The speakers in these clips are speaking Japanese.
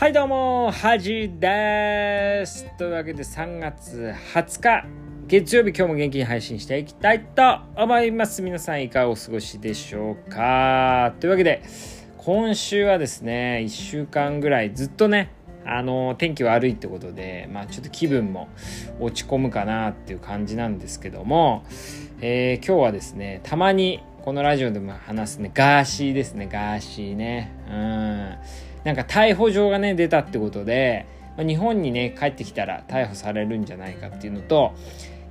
はいどうも、はじです。というわけで3月20日、月曜日今日も元気に配信していきたいと思います。皆さんいかがお過ごしでしょうかというわけで、今週はですね、1週間ぐらいずっとね、あの天気悪いってことで、まあ、ちょっと気分も落ち込むかなっていう感じなんですけども、えー、今日はですねたまにこのラジオでも話すねガーシーですねガーシーねうんなんか逮捕状がね出たってことで、まあ、日本にね帰ってきたら逮捕されるんじゃないかっていうのと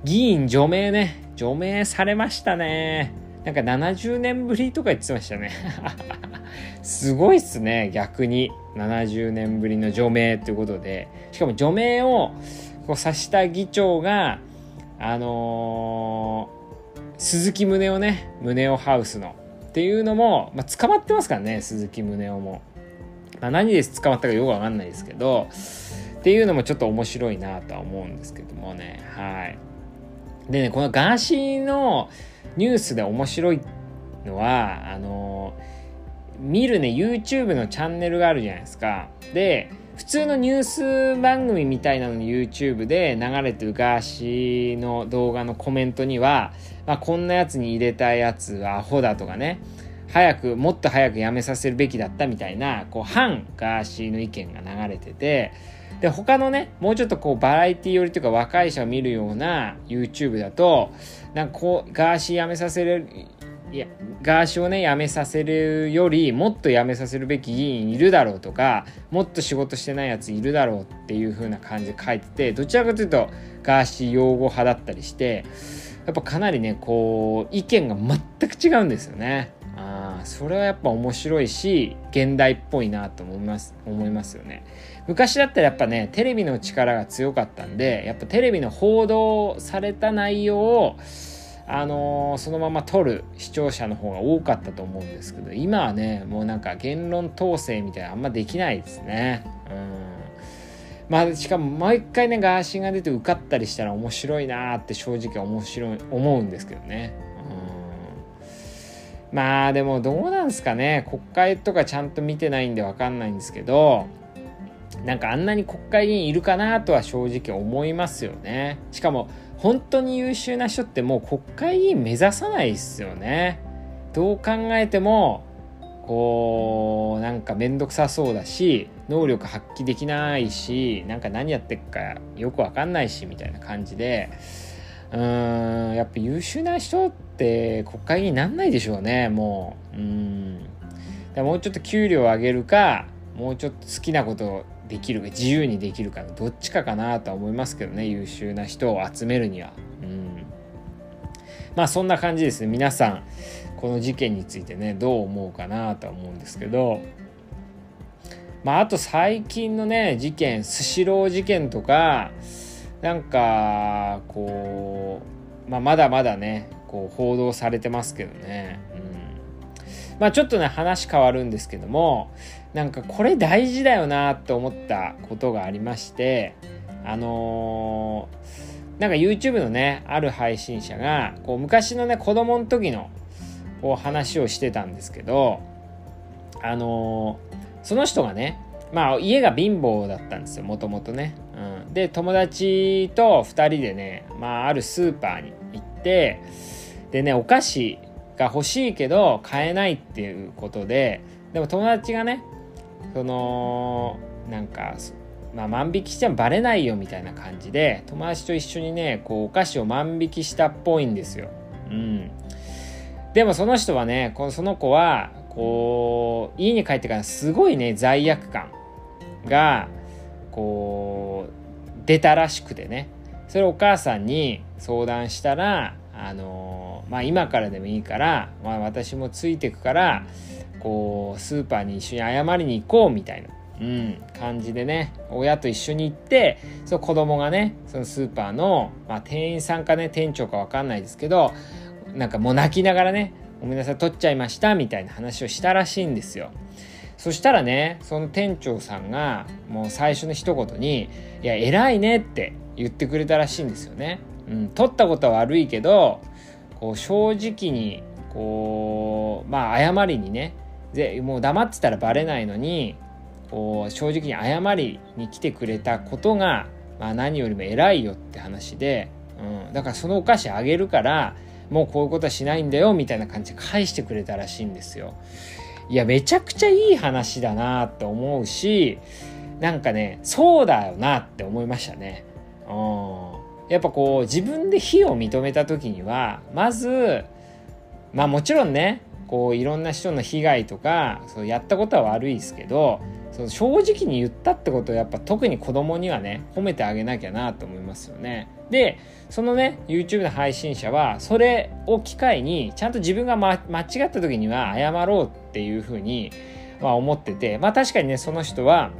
議員除名ね除名されましたね。なんか70年ぶりとか言ってましたね。すごいっすね逆に。70年ぶりの除名ということで。しかも除名をこうさした議長があのー、鈴木宗男ね宗男ハウスの。っていうのも、まあ、捕まってますからね鈴木宗男も。まあ、何で捕まったかよくわかんないですけどっていうのもちょっと面白いなとは思うんですけどもねはい。でねこのガーシーのニュースで面白いのはあの見るね YouTube のチャンネルがあるじゃないですか。で普通のニュース番組みたいなのに YouTube で流れてるガーシーの動画のコメントには、まあ、こんなやつに入れたやつはアホだとかね。早くもっと早く辞めさせるべきだったみたいなこう反ガーシーの意見が流れててで他のねもうちょっとこうバラエティ寄りというか若い人が見るような YouTube だとなんかこうガーシー辞めさせるいやガーシーをね辞めさせるよりもっと辞めさせるべき議員いるだろうとかもっと仕事してないやついるだろうっていう風な感じで書いててどちらかというとガーシー擁護派だったりしてやっぱかなりねこう意見が全く違うんですよね。あそれはやっぱ面白いし現代っぽいなと思います思いますよね。昔だったらやっぱねテレビの力が強かったんでやっぱテレビの報道された内容をあのー、そのまま撮る視聴者の方が多かったと思うんですけど今はねもうなんか言論統制みたいなあんまできないですね。うん。まあしかも毎回ねガーシーが出て受かったりしたら面白いなって正直面白い思うんですけどね。まあでもどうなんすかね。国会とかちゃんと見てないんで分かんないんですけどなんかあんなに国会議員いるかなとは正直思いますよね。しかも本当に優秀な人ってもう国会議員目指さないっすよね。どう考えてもこうなんか面倒くさそうだし能力発揮できないしなんか何やってっかよく分かんないしみたいな感じでうーんやっぱ優秀な人って国会議員なんないでしょうねもう。うん。もうちょっと給料を上げるかもうちょっと好きなことできるか自由にできるかどっちかかなとは思いますけどね優秀な人を集めるには。うん。まあそんな感じですね。皆さんこの事件についてねどう思うかなとは思うんですけど。まああと最近のね事件スシロー事件とかなんかこう、まあ、まだまだねこう報道されてますけどね、うん、まあちょっとね話変わるんですけどもなんかこれ大事だよなって思ったことがありましてあのー、なんか YouTube のねある配信者がこう昔のね子供の時のこう話をしてたんですけどあのー、その人がねまあ家が貧乏だったんですよもともとね、で友達と2人でね、まあ、あるスーパーに行ってでねお菓子が欲しいけど買えないっていうことででも友達がねそのなんか、まあ、万引きしちゃバレないよみたいな感じで友達と一緒にねこうお菓子を万引きしたっぽいんですよ。うん、でもその人はねこのその子はこう家に帰ってからすごいね罪悪感がこう出たらしくてね。それをお母さんに相談したらあのまあ今からでもいいから、まあ、私もついてくからこうスーパーに一緒に謝りに行こうみたいな、うん、感じでね。親と一緒に行ってその子供がねそのスーパーの、まあ、店員さんかね店長か分かんないですけどなんかもう泣きながらねごめんなさい取っちゃいましたみたいな話をしたらしいんですよ。そしたらねその店長さんがもう最初の一言に「いや偉いね」って言ってくれたらしいんですよね。うん、取ったことは悪いけどこう正直にこうまあ謝りにねでもう黙ってたらバレないのにこう正直に謝りに来てくれたことが、まあ、何よりも偉いよって話で、うん、だからそのお菓子あげるからもうこういうことはしないんだよみたいな感じで返してくれたらしいんですよ。いやめちゃくちゃいい話だなって思うしなんかねそうだよなって思いましたね。うん、やっぱこう自分で非を認めた時にはまずまあもちろんねこういろんな人の被害とかそうやったことは悪いですけどその正直に言ったってことをやっぱ特に子供にはね褒めてあげなきゃなと思いますよね。でそのね YouTube の配信者はそれを機会にちゃんと自分が、ま、間違った時には謝ろうっていうふうに、まあ、思っててまあ確かにねその人は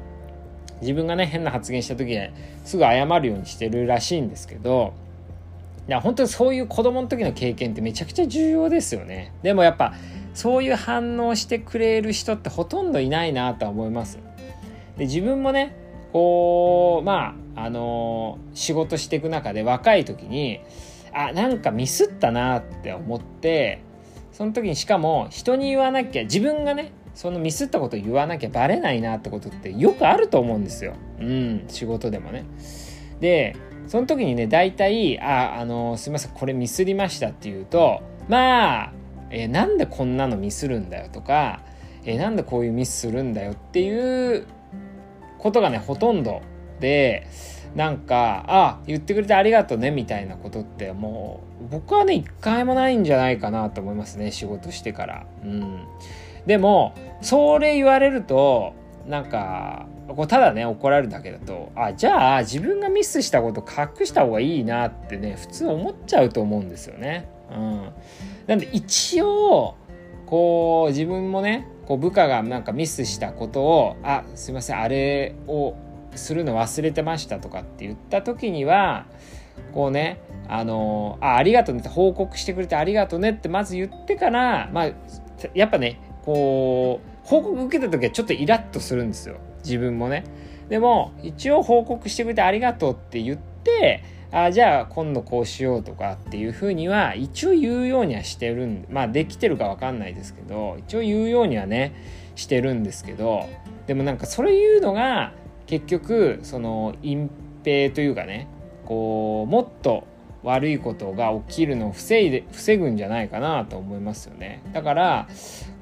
自分がね変な発言した時にすぐ謝るようにしてるらしいんですけどいや本当にそういう子供の時の経験ってめちゃくちゃ重要ですよね。でもやっぱそういう反応してくれる人ってほとんどいないなとは思います。で自分もねこうまああの、仕事していく中で若い時にあなんかミスったなって思ってその時にしかも人に言わなきゃ自分がねそのミスったこと言わなきゃバレないなってことってよくあると思うんですよ。うん、仕事でもね。で、その時にね、大体、あ、あの、すいません、これミスりましたって言うと、まあ、えー、なんでこんなのミスるんだよとか、えー、なんでこういうミスするんだよっていうことがね、ほとんどで、なんか、あ、言ってくれてありがとうねみたいなことってもう、僕はね、一回もないんじゃないかなと思いますね、仕事してから。うん。でもそれ言われるとなんかこうただね怒られるだけだとあじゃあ自分がミスしたこと隠した方がいいなってね普通思っちゃうと思うんですよね。うん、なんで一応こう自分もねこう部下がなんかミスしたことを「あすいませんあれをするの忘れてました」とかって言った時にはこうねあのあありがとうねって報告してくれてありがとうねってまず言ってからまあやっぱねこう報告受けた時はちょっとイラッとするんですよ。自分もね。でも一応報告してくれてありがとうって言ってあじゃあ今度こうしようとかっていうふうには一応言うようにはしてるんまあできてるか分かんないですけど一応言うようにはねしてるんですけどでもなんかそれ言うのが結局その隠蔽というかねこうもっと悪いことが起きるのを防いで防ぐんじゃないかなと思いますよね。だから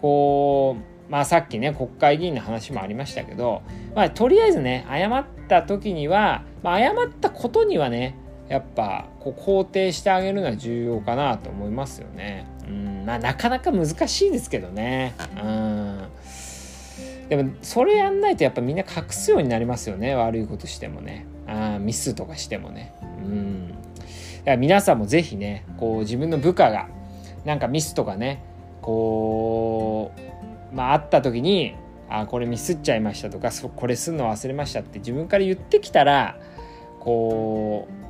こうまあさっきね国会議員の話もありましたけど、まあ、とりあえずね謝った時には、まあ、謝ったことにはねやっぱこう肯定してあげるのは重要かなと思いますよね。うんまあなかなか難しいですけどね。うんでもそれやんないとやっぱみんな隠すようになりますよね悪いことしてもねあミスとかしてもね。うんから皆さんもぜひねこう自分の部下がなんかミスとかねこうまああった時にあこれミスっちゃいましたとかこれすんの忘れましたって自分から言ってきたらこう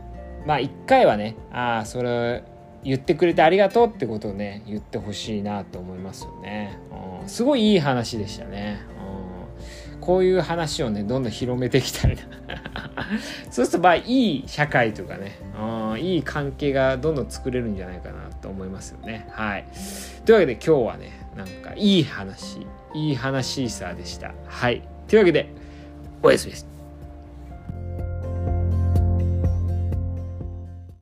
まあ一回はねああそれ言ってくれてありがとうってことをね言ってほしいなと思いますよね、うん、すごいいい話でしたね、うん、こういう話をねどんどん広めていきたいな そうするとまあいい社会とかね、うん、いい関係がどんどん作れるんじゃないかなと思いますよね。はい。というわけで今日はね、なんかいい話、いい話ーサーでした。はい。というわけで、おやすみです。